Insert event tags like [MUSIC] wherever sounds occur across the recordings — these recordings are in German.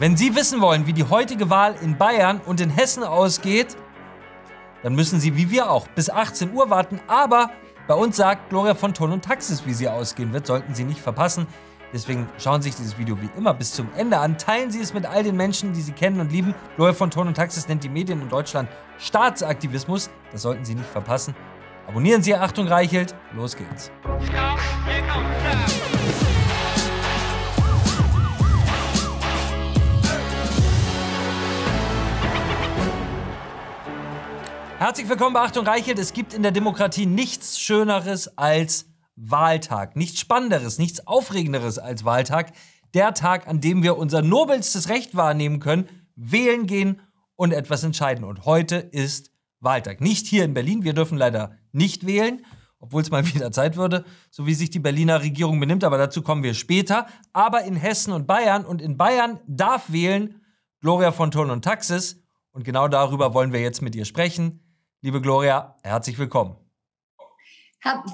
Wenn Sie wissen wollen, wie die heutige Wahl in Bayern und in Hessen ausgeht, dann müssen Sie, wie wir auch, bis 18 Uhr warten. Aber bei uns sagt Gloria von Ton und Taxis, wie sie ausgehen wird, sollten Sie nicht verpassen. Deswegen schauen Sie sich dieses Video wie immer bis zum Ende an. Teilen Sie es mit all den Menschen, die Sie kennen und lieben. Gloria von Ton und Taxis nennt die Medien in Deutschland Staatsaktivismus. Das sollten Sie nicht verpassen. Abonnieren Sie Achtung Reichelt. Los geht's. Herzlich willkommen bei Achtung Reichelt. Es gibt in der Demokratie nichts Schöneres als Wahltag. Nichts Spannenderes, nichts Aufregenderes als Wahltag. Der Tag, an dem wir unser nobelstes Recht wahrnehmen können, wählen gehen und etwas entscheiden. Und heute ist Wahltag. Nicht hier in Berlin. Wir dürfen leider nicht wählen, obwohl es mal [LAUGHS] wieder Zeit würde, so wie sich die Berliner Regierung benimmt. Aber dazu kommen wir später. Aber in Hessen und Bayern und in Bayern darf wählen Gloria von Thurn und Taxis. Und genau darüber wollen wir jetzt mit ihr sprechen. Liebe Gloria, herzlich willkommen.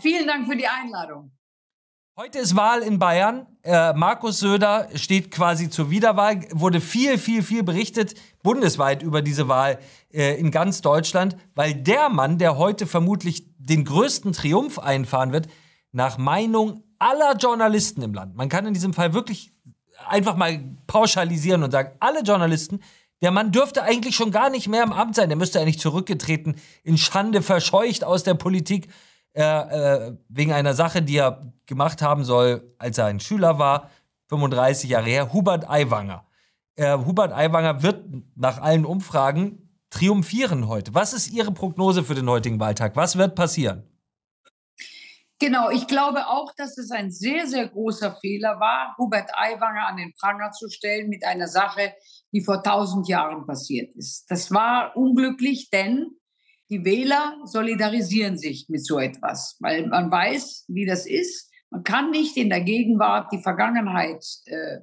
vielen Dank für die Einladung. Heute ist Wahl in Bayern. Äh, Markus Söder steht quasi zur Wiederwahl. Wurde viel, viel, viel berichtet bundesweit über diese Wahl äh, in ganz Deutschland, weil der Mann, der heute vermutlich den größten Triumph einfahren wird, nach Meinung aller Journalisten im Land, man kann in diesem Fall wirklich einfach mal pauschalisieren und sagen, alle Journalisten der Mann dürfte eigentlich schon gar nicht mehr im Amt sein. Der müsste eigentlich zurückgetreten, in Schande verscheucht aus der Politik, äh, äh, wegen einer Sache, die er gemacht haben soll, als er ein Schüler war, 35 Jahre her, Hubert Aiwanger. Äh, Hubert Aiwanger wird nach allen Umfragen triumphieren heute. Was ist Ihre Prognose für den heutigen Wahltag? Was wird passieren? Genau, ich glaube auch, dass es ein sehr, sehr großer Fehler war, Hubert Aiwanger an den Pranger zu stellen mit einer Sache, die vor tausend Jahren passiert ist. Das war unglücklich, denn die Wähler solidarisieren sich mit so etwas, weil man weiß, wie das ist. Man kann nicht in der Gegenwart die Vergangenheit äh,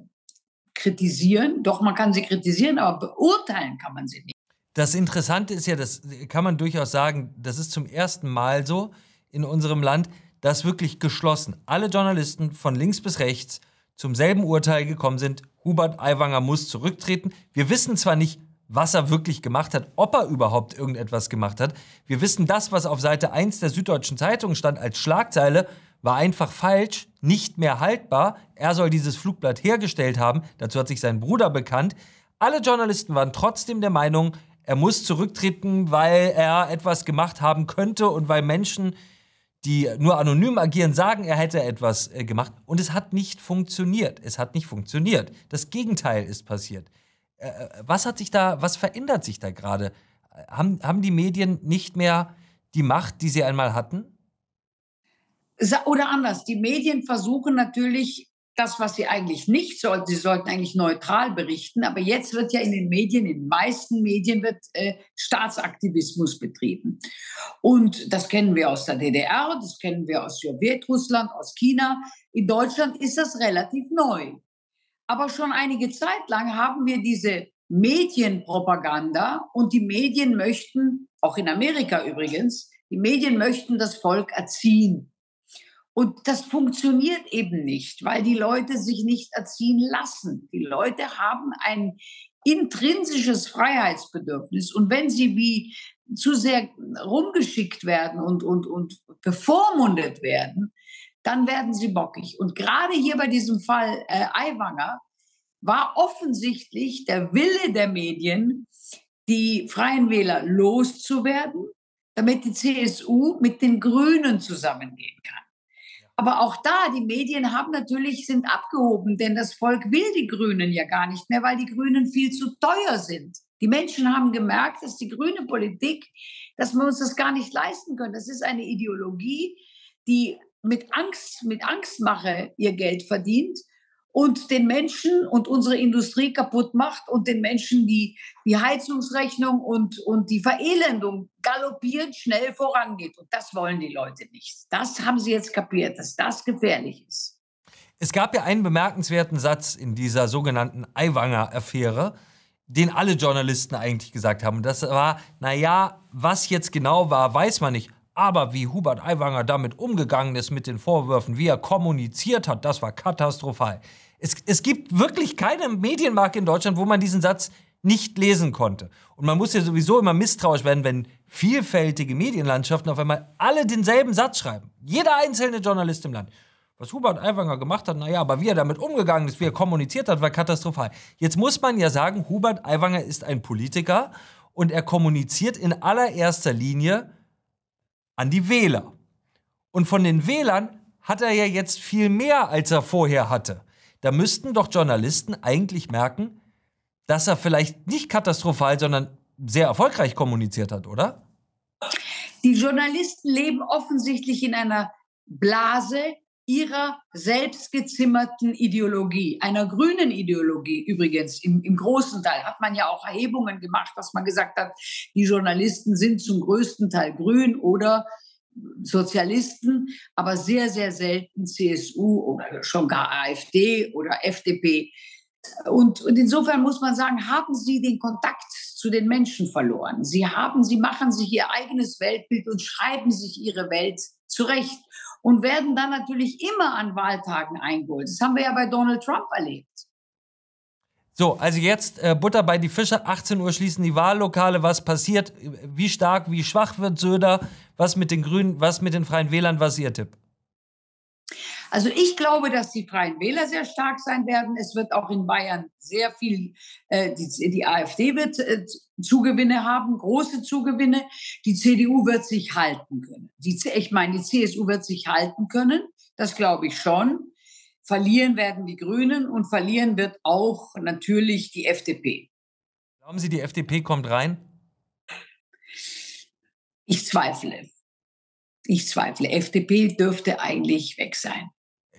kritisieren, doch man kann sie kritisieren, aber beurteilen kann man sie nicht. Das Interessante ist ja, das kann man durchaus sagen, das ist zum ersten Mal so in unserem Land, dass wirklich geschlossen alle Journalisten von links bis rechts zum selben Urteil gekommen sind, Hubert Aiwanger muss zurücktreten. Wir wissen zwar nicht, was er wirklich gemacht hat, ob er überhaupt irgendetwas gemacht hat. Wir wissen, das, was auf Seite 1 der Süddeutschen Zeitung stand als Schlagzeile, war einfach falsch, nicht mehr haltbar. Er soll dieses Flugblatt hergestellt haben. Dazu hat sich sein Bruder bekannt. Alle Journalisten waren trotzdem der Meinung, er muss zurücktreten, weil er etwas gemacht haben könnte und weil Menschen die nur anonym agieren, sagen, er hätte etwas äh, gemacht und es hat nicht funktioniert. Es hat nicht funktioniert. Das Gegenteil ist passiert. Äh, äh was hat sich da, was verändert sich da gerade? Haben, haben die Medien nicht mehr die Macht, die sie einmal hatten? Oder anders, die Medien versuchen natürlich das, was sie eigentlich nicht sollten. Sie sollten eigentlich neutral berichten, aber jetzt wird ja in den Medien, in den meisten Medien wird äh, Staatsaktivismus betrieben. Und das kennen wir aus der DDR, das kennen wir aus Sowjetrussland, aus China. In Deutschland ist das relativ neu. Aber schon einige Zeit lang haben wir diese Medienpropaganda und die Medien möchten, auch in Amerika übrigens, die Medien möchten das Volk erziehen. Und das funktioniert eben nicht, weil die Leute sich nicht erziehen lassen. Die Leute haben ein intrinsisches Freiheitsbedürfnis. Und wenn sie wie zu sehr rumgeschickt werden und, und, und bevormundet werden, dann werden sie bockig. Und gerade hier bei diesem Fall äh, Aiwanger war offensichtlich der Wille der Medien, die Freien Wähler loszuwerden, damit die CSU mit den Grünen zusammengehen kann. Aber auch da, die Medien haben natürlich, sind abgehoben, denn das Volk will die Grünen ja gar nicht mehr, weil die Grünen viel zu teuer sind. Die Menschen haben gemerkt, dass die grüne Politik, dass wir uns das gar nicht leisten können. Das ist eine Ideologie, die mit Angst, mit Angstmache ihr Geld verdient und den Menschen und unsere Industrie kaputt macht und den Menschen die, die Heizungsrechnung und, und die Verelendung galoppierend schnell vorangeht. Und das wollen die Leute nicht. Das haben sie jetzt kapiert, dass das gefährlich ist. Es gab ja einen bemerkenswerten Satz in dieser sogenannten Aiwanger-Affäre, den alle Journalisten eigentlich gesagt haben. Und das war, naja, was jetzt genau war, weiß man nicht. Aber wie Hubert Aiwanger damit umgegangen ist mit den Vorwürfen, wie er kommuniziert hat, das war katastrophal. Es, es gibt wirklich keine Medienmarke in Deutschland, wo man diesen Satz nicht lesen konnte. Und man muss ja sowieso immer misstrauisch werden, wenn vielfältige Medienlandschaften auf einmal alle denselben Satz schreiben. Jeder einzelne Journalist im Land. Was Hubert Aiwanger gemacht hat, naja, aber wie er damit umgegangen ist, wie er kommuniziert hat, war katastrophal. Jetzt muss man ja sagen, Hubert Aiwanger ist ein Politiker und er kommuniziert in allererster Linie an die Wähler. Und von den Wählern hat er ja jetzt viel mehr, als er vorher hatte. Da müssten doch Journalisten eigentlich merken, dass er vielleicht nicht katastrophal, sondern sehr erfolgreich kommuniziert hat, oder? Die Journalisten leben offensichtlich in einer Blase, ihrer selbstgezimmerten Ideologie, einer grünen Ideologie übrigens. Im, Im großen Teil hat man ja auch Erhebungen gemacht, dass man gesagt hat, die Journalisten sind zum größten Teil grün oder Sozialisten, aber sehr, sehr selten CSU oder schon gar AfD oder FDP. Und, und insofern muss man sagen, haben Sie den Kontakt zu den Menschen verloren. Sie haben, Sie machen sich Ihr eigenes Weltbild und schreiben sich Ihre Welt zurecht und werden dann natürlich immer an Wahltagen eingeholt. Das haben wir ja bei Donald Trump erlebt. So, also jetzt äh, Butter bei die Fische. 18 Uhr schließen die Wahllokale. Was passiert? Wie stark, wie schwach wird Söder? Was mit den Grünen, was mit den Freien Wählern? Was ist Ihr Tipp? Also ich glaube, dass die Freien Wähler sehr stark sein werden. Es wird auch in Bayern sehr viel, äh, die, die, AfD wird äh, Zugewinne haben, große Zugewinne. Die CDU wird sich halten können. Die, ich meine, die CSU wird sich halten können. Das glaube ich schon. Verlieren werden die Grünen und verlieren wird auch natürlich die FDP. Glauben Sie, die FDP kommt rein? Ich zweifle. Ich zweifle. FDP dürfte eigentlich weg sein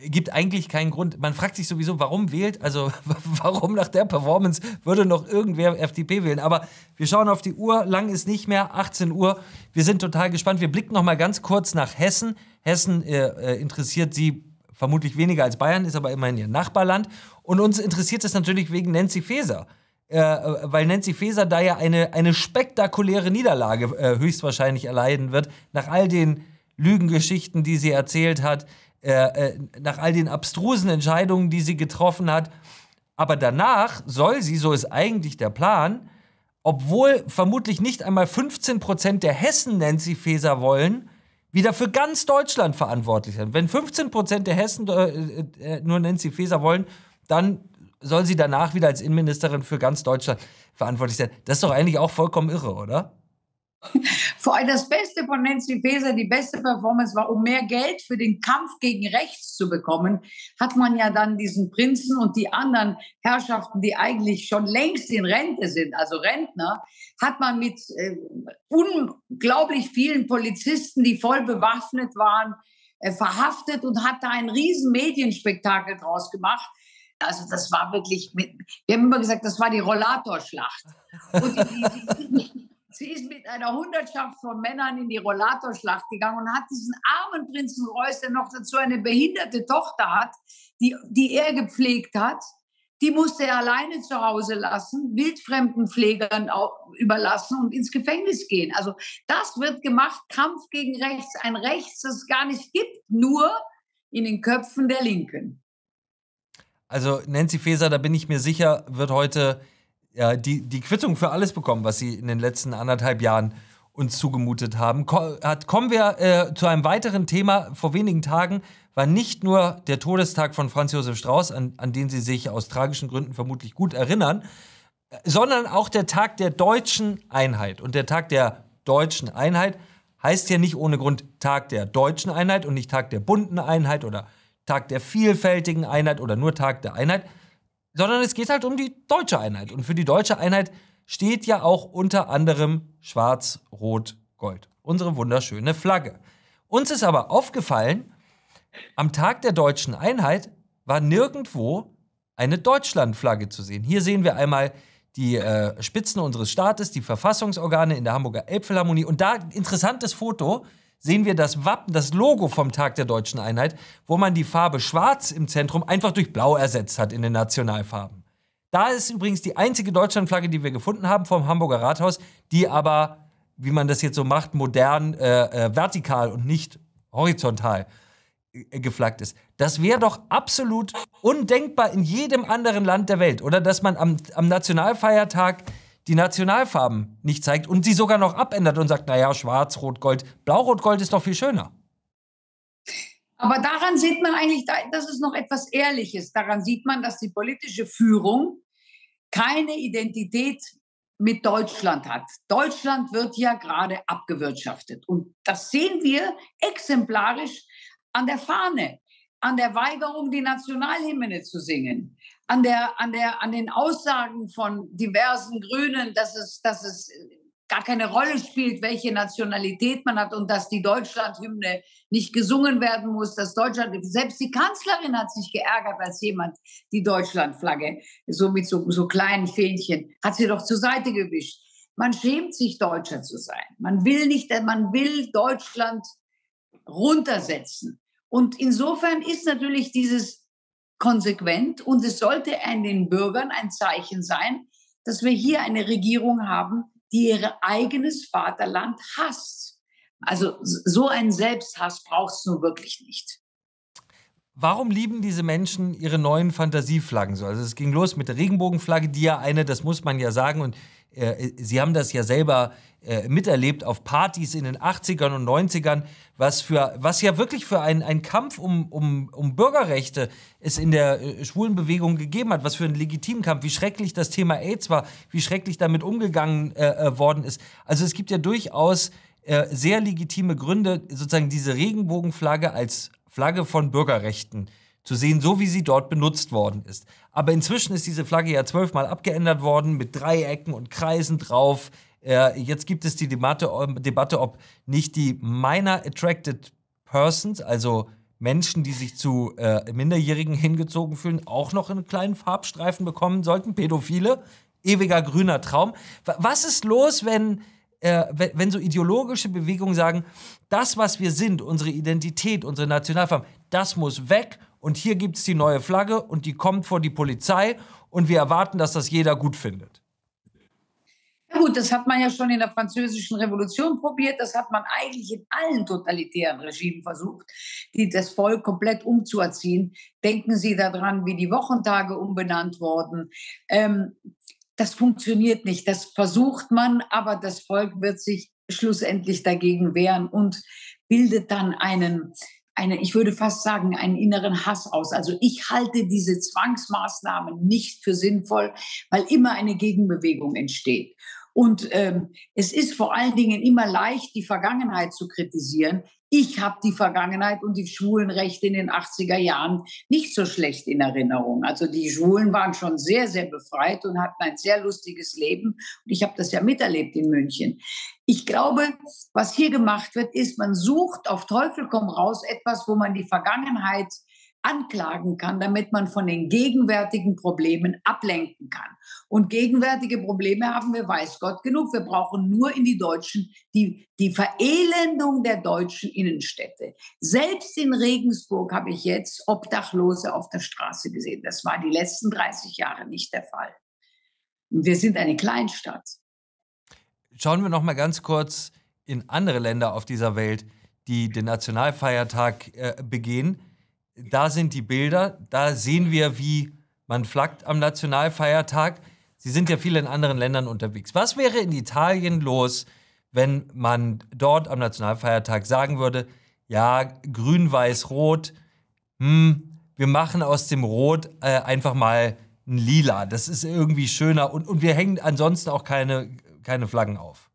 gibt eigentlich keinen Grund. Man fragt sich sowieso, warum wählt, also [LAUGHS] warum nach der Performance würde noch irgendwer FDP wählen. Aber wir schauen auf die Uhr, lang ist nicht mehr, 18 Uhr. Wir sind total gespannt. Wir blicken noch mal ganz kurz nach Hessen. Hessen äh, äh, interessiert Sie vermutlich weniger als Bayern, ist aber immerhin Ihr Nachbarland. Und uns interessiert es natürlich wegen Nancy Faeser. Äh, äh, weil Nancy Faeser da ja eine, eine spektakuläre Niederlage äh, höchstwahrscheinlich erleiden wird, nach all den Lügengeschichten, die sie erzählt hat. Äh, äh, nach all den abstrusen Entscheidungen, die sie getroffen hat. Aber danach soll sie, so ist eigentlich der Plan, obwohl vermutlich nicht einmal 15 Prozent der Hessen Nancy Faeser wollen, wieder für ganz Deutschland verantwortlich sein. Wenn 15 Prozent der Hessen äh, äh, nur Nancy Faeser wollen, dann soll sie danach wieder als Innenministerin für ganz Deutschland verantwortlich sein. Das ist doch eigentlich auch vollkommen irre, oder? [LAUGHS] Vor allem das Beste von Nancy Faeser, die beste Performance war, um mehr Geld für den Kampf gegen rechts zu bekommen, hat man ja dann diesen Prinzen und die anderen Herrschaften, die eigentlich schon längst in Rente sind, also Rentner, hat man mit äh, unglaublich vielen Polizisten, die voll bewaffnet waren, äh, verhaftet und hat da ein riesen Medienspektakel draus gemacht. Also das war wirklich, mit, wir haben immer gesagt, das war die Rollatorschlacht. Und die, die, die, Sie ist mit einer Hundertschaft von Männern in die Rollatorschlacht gegangen und hat diesen armen Prinzen Reuß, der noch dazu eine behinderte Tochter hat, die, die er gepflegt hat, die musste er alleine zu Hause lassen, wildfremden Pflegern überlassen und ins Gefängnis gehen. Also das wird gemacht, Kampf gegen Rechts, ein Rechts, das es gar nicht gibt, nur in den Köpfen der Linken. Also Nancy Faeser, da bin ich mir sicher, wird heute ja, die, die Quittung für alles bekommen, was sie in den letzten anderthalb Jahren uns zugemutet haben. Ko hat, kommen wir äh, zu einem weiteren Thema. Vor wenigen Tagen war nicht nur der Todestag von Franz Josef Strauß, an, an den Sie sich aus tragischen Gründen vermutlich gut erinnern, sondern auch der Tag der deutschen Einheit. Und der Tag der deutschen Einheit heißt ja nicht ohne Grund Tag der deutschen Einheit und nicht Tag der bunten Einheit oder Tag der vielfältigen Einheit oder nur Tag der Einheit, sondern es geht halt um die deutsche Einheit. Und für die deutsche Einheit steht ja auch unter anderem Schwarz, Rot, Gold. Unsere wunderschöne Flagge. Uns ist aber aufgefallen, am Tag der deutschen Einheit war nirgendwo eine Deutschlandflagge zu sehen. Hier sehen wir einmal die äh, Spitzen unseres Staates, die Verfassungsorgane in der Hamburger Elbphilharmonie. Und da interessantes Foto sehen wir das Wappen, das Logo vom Tag der deutschen Einheit, wo man die Farbe Schwarz im Zentrum einfach durch Blau ersetzt hat in den Nationalfarben. Da ist übrigens die einzige Deutschlandflagge, die wir gefunden haben vom Hamburger Rathaus, die aber, wie man das jetzt so macht, modern, äh, äh, vertikal und nicht horizontal äh, geflaggt ist. Das wäre doch absolut undenkbar in jedem anderen Land der Welt. Oder dass man am, am Nationalfeiertag die Nationalfarben nicht zeigt und sie sogar noch abändert und sagt, naja, schwarz, rot, gold. Blau, rot, gold ist doch viel schöner. Aber daran sieht man eigentlich, das ist noch etwas Ehrliches. Daran sieht man, dass die politische Führung keine Identität mit Deutschland hat. Deutschland wird ja gerade abgewirtschaftet. Und das sehen wir exemplarisch an der Fahne, an der Weigerung, die Nationalhymne zu singen, an, der, an, der, an den Aussagen von diversen Grünen, dass es, dass es gar keine Rolle spielt, welche Nationalität man hat und dass die Deutschlandhymne nicht gesungen werden muss, dass Deutschland, selbst die Kanzlerin hat sich geärgert, als jemand die Deutschlandflagge so mit so, so kleinen Fähnchen, hat sie doch zur Seite gewischt. Man schämt sich, Deutscher zu sein. Man will nicht, man will Deutschland runtersetzen. Und insofern ist natürlich dieses konsequent und es sollte an den Bürgern ein Zeichen sein, dass wir hier eine Regierung haben, die ihr eigenes Vaterland hasst. Also so einen Selbsthass braucht es nun wirklich nicht. Warum lieben diese Menschen ihre neuen Fantasieflaggen so? Also es ging los mit der Regenbogenflagge, die ja eine, das muss man ja sagen, und Sie haben das ja selber äh, miterlebt auf Partys in den 80ern und 90ern, was, für, was ja wirklich für einen Kampf um, um, um Bürgerrechte es in der äh, schwulen Bewegung gegeben hat, was für einen legitimen Kampf, wie schrecklich das Thema AIDS war, wie schrecklich damit umgegangen äh, äh worden ist. Also es gibt ja durchaus äh, sehr legitime Gründe, sozusagen diese Regenbogenflagge als Flagge von Bürgerrechten zu sehen, so wie sie dort benutzt worden ist. Aber inzwischen ist diese Flagge ja zwölfmal abgeändert worden mit Dreiecken und Kreisen drauf. Äh, jetzt gibt es die Debatte, Debatte, ob nicht die Minor Attracted Persons, also Menschen, die sich zu äh, Minderjährigen hingezogen fühlen, auch noch einen kleinen Farbstreifen bekommen sollten. Pädophile, ewiger grüner Traum. Was ist los, wenn, äh, wenn, so ideologische Bewegungen sagen, das, was wir sind, unsere Identität, unsere Nationalfarben, das muss weg und hier gibt es die neue Flagge und die kommt vor die Polizei und wir erwarten, dass das jeder gut findet. Ja gut, das hat man ja schon in der Französischen Revolution probiert. Das hat man eigentlich in allen totalitären Regimen versucht, die das Volk komplett umzuerziehen. Denken Sie daran, wie die Wochentage umbenannt wurden. Ähm, das funktioniert nicht. Das versucht man, aber das Volk wird sich schlussendlich dagegen wehren und bildet dann einen, eine, ich würde fast sagen, einen inneren Hass aus. Also ich halte diese Zwangsmaßnahmen nicht für sinnvoll, weil immer eine Gegenbewegung entsteht. Und ähm, es ist vor allen Dingen immer leicht, die Vergangenheit zu kritisieren. Ich habe die Vergangenheit und die Schwulenrechte in den 80er Jahren nicht so schlecht in Erinnerung. Also die Schwulen waren schon sehr, sehr befreit und hatten ein sehr lustiges Leben. Und ich habe das ja miterlebt in München. Ich glaube, was hier gemacht wird, ist, man sucht auf Teufel komm raus etwas, wo man die Vergangenheit anklagen kann, damit man von den gegenwärtigen Problemen ablenken kann. Und gegenwärtige Probleme haben wir, weiß Gott, genug. Wir brauchen nur in die deutschen, die, die Verelendung der deutschen Innenstädte. Selbst in Regensburg habe ich jetzt Obdachlose auf der Straße gesehen. Das war die letzten 30 Jahre nicht der Fall. Wir sind eine Kleinstadt. Schauen wir noch mal ganz kurz in andere Länder auf dieser Welt, die den Nationalfeiertag äh, begehen da sind die Bilder, da sehen wir, wie man flaggt am Nationalfeiertag. Sie sind ja viel in anderen Ländern unterwegs. Was wäre in Italien los, wenn man dort am Nationalfeiertag sagen würde, ja, grün, weiß, rot, hm, wir machen aus dem Rot äh, einfach mal ein Lila. Das ist irgendwie schöner und, und wir hängen ansonsten auch keine, keine Flaggen auf.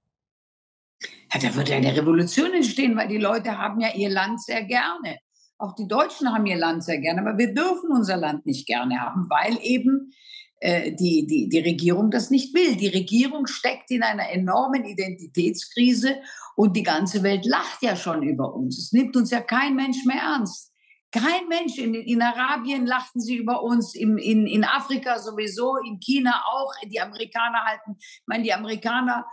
Ja, da würde eine Revolution entstehen, weil die Leute haben ja ihr Land sehr gerne. Auch die Deutschen haben ihr Land sehr gerne, aber wir dürfen unser Land nicht gerne haben, weil eben äh, die, die, die Regierung das nicht will. Die Regierung steckt in einer enormen Identitätskrise und die ganze Welt lacht ja schon über uns. Es nimmt uns ja kein Mensch mehr ernst. Kein Mensch. In, in Arabien lachten sie über uns, in, in, in Afrika sowieso, in China auch. Die Amerikaner halten, ich meine, die Amerikaner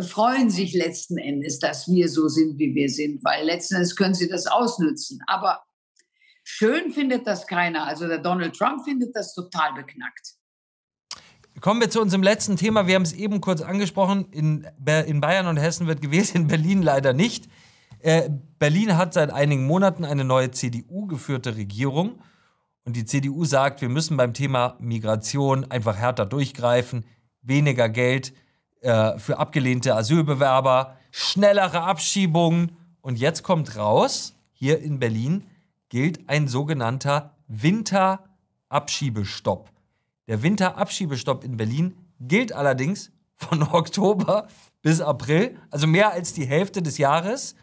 freuen sich letzten Endes, dass wir so sind, wie wir sind, weil letzten Endes können sie das ausnutzen. Aber schön findet das keiner. Also der Donald Trump findet das total beknackt. Kommen wir zu unserem letzten Thema. Wir haben es eben kurz angesprochen. In, in Bayern und Hessen wird gewählt, in Berlin leider nicht. Äh, Berlin hat seit einigen Monaten eine neue CDU-geführte Regierung. Und die CDU sagt, wir müssen beim Thema Migration einfach härter durchgreifen, weniger Geld äh, für abgelehnte Asylbewerber, schnellere Abschiebungen. Und jetzt kommt raus, hier in Berlin gilt ein sogenannter Winterabschiebestopp. Der Winterabschiebestopp in Berlin gilt allerdings von [LAUGHS] Oktober bis April, also mehr als die Hälfte des Jahres.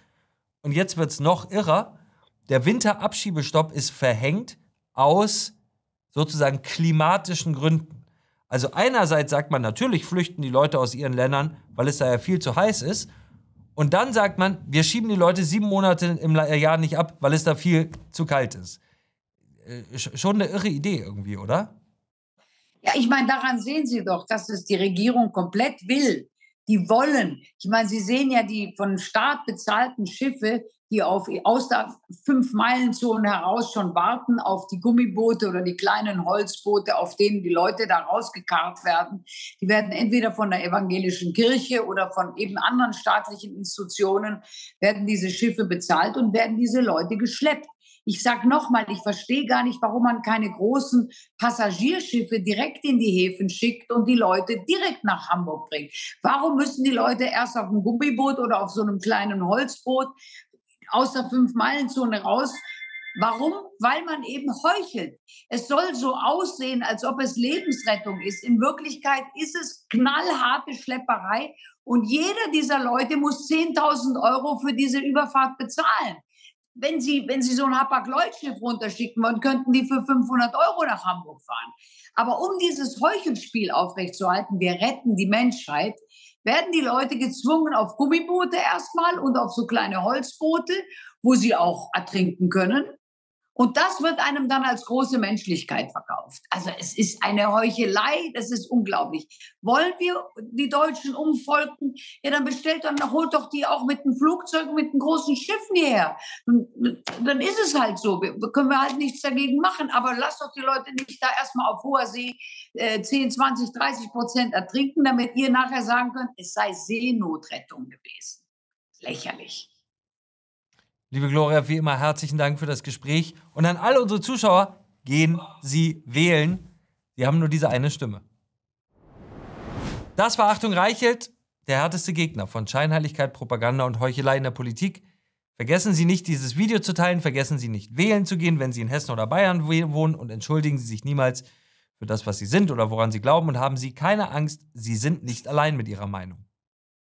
Und jetzt wird es noch irrer. Der Winterabschiebestopp ist verhängt aus sozusagen klimatischen Gründen. Also einerseits sagt man, natürlich flüchten die Leute aus ihren Ländern, weil es da ja viel zu heiß ist. Und dann sagt man, wir schieben die Leute sieben Monate im Jahr nicht ab, weil es da viel zu kalt ist. Äh, schon eine irre Idee irgendwie, oder? Ja, ich meine, daran sehen Sie doch, dass es die Regierung komplett will. Die wollen. Ich meine, Sie sehen ja die von Staat bezahlten Schiffe, die auf, aus der Fünf-Meilen-Zone heraus schon warten auf die Gummiboote oder die kleinen Holzboote, auf denen die Leute da rausgekarrt werden. Die werden entweder von der evangelischen Kirche oder von eben anderen staatlichen Institutionen, werden diese Schiffe bezahlt und werden diese Leute geschleppt. Ich sage nochmal, ich verstehe gar nicht, warum man keine großen Passagierschiffe direkt in die Häfen schickt und die Leute direkt nach Hamburg bringt. Warum müssen die Leute erst auf einem Gummiboot oder auf so einem kleinen Holzboot aus der Fünf-Meilen-Zone raus. Warum? Weil man eben heuchelt. Es soll so aussehen, als ob es Lebensrettung ist. In Wirklichkeit ist es knallharte Schlepperei und jeder dieser Leute muss 10.000 Euro für diese Überfahrt bezahlen. Wenn Sie, wenn Sie so ein Hapag-Lloyd-Schiff runterschicken wollen, könnten die für 500 Euro nach Hamburg fahren. Aber um dieses Heuchelspiel aufrechtzuerhalten, wir retten die Menschheit, werden die Leute gezwungen auf Gummiboote erstmal und auf so kleine Holzboote, wo sie auch ertrinken können. Und das wird einem dann als große Menschlichkeit verkauft. Also es ist eine Heuchelei, das ist unglaublich. Wollen wir die Deutschen umfolgen? Ja, dann bestellt dann, holt doch die auch mit dem Flugzeug, mit den großen Schiffen hierher. dann ist es halt so. Wir, können wir halt nichts dagegen machen. Aber lasst doch die Leute nicht da erstmal auf hoher See äh, 10, 20, 30 Prozent ertrinken, damit ihr nachher sagen könnt, es sei Seenotrettung gewesen. Lächerlich. Liebe Gloria, wie immer herzlichen Dank für das Gespräch. Und an alle unsere Zuschauer, gehen Sie wählen. Sie haben nur diese eine Stimme. Das war Achtung Reichelt, der härteste Gegner von Scheinheiligkeit, Propaganda und Heuchelei in der Politik. Vergessen Sie nicht, dieses Video zu teilen. Vergessen Sie nicht, wählen zu gehen, wenn Sie in Hessen oder Bayern wohnen. Und entschuldigen Sie sich niemals für das, was Sie sind oder woran Sie glauben. Und haben Sie keine Angst, Sie sind nicht allein mit Ihrer Meinung.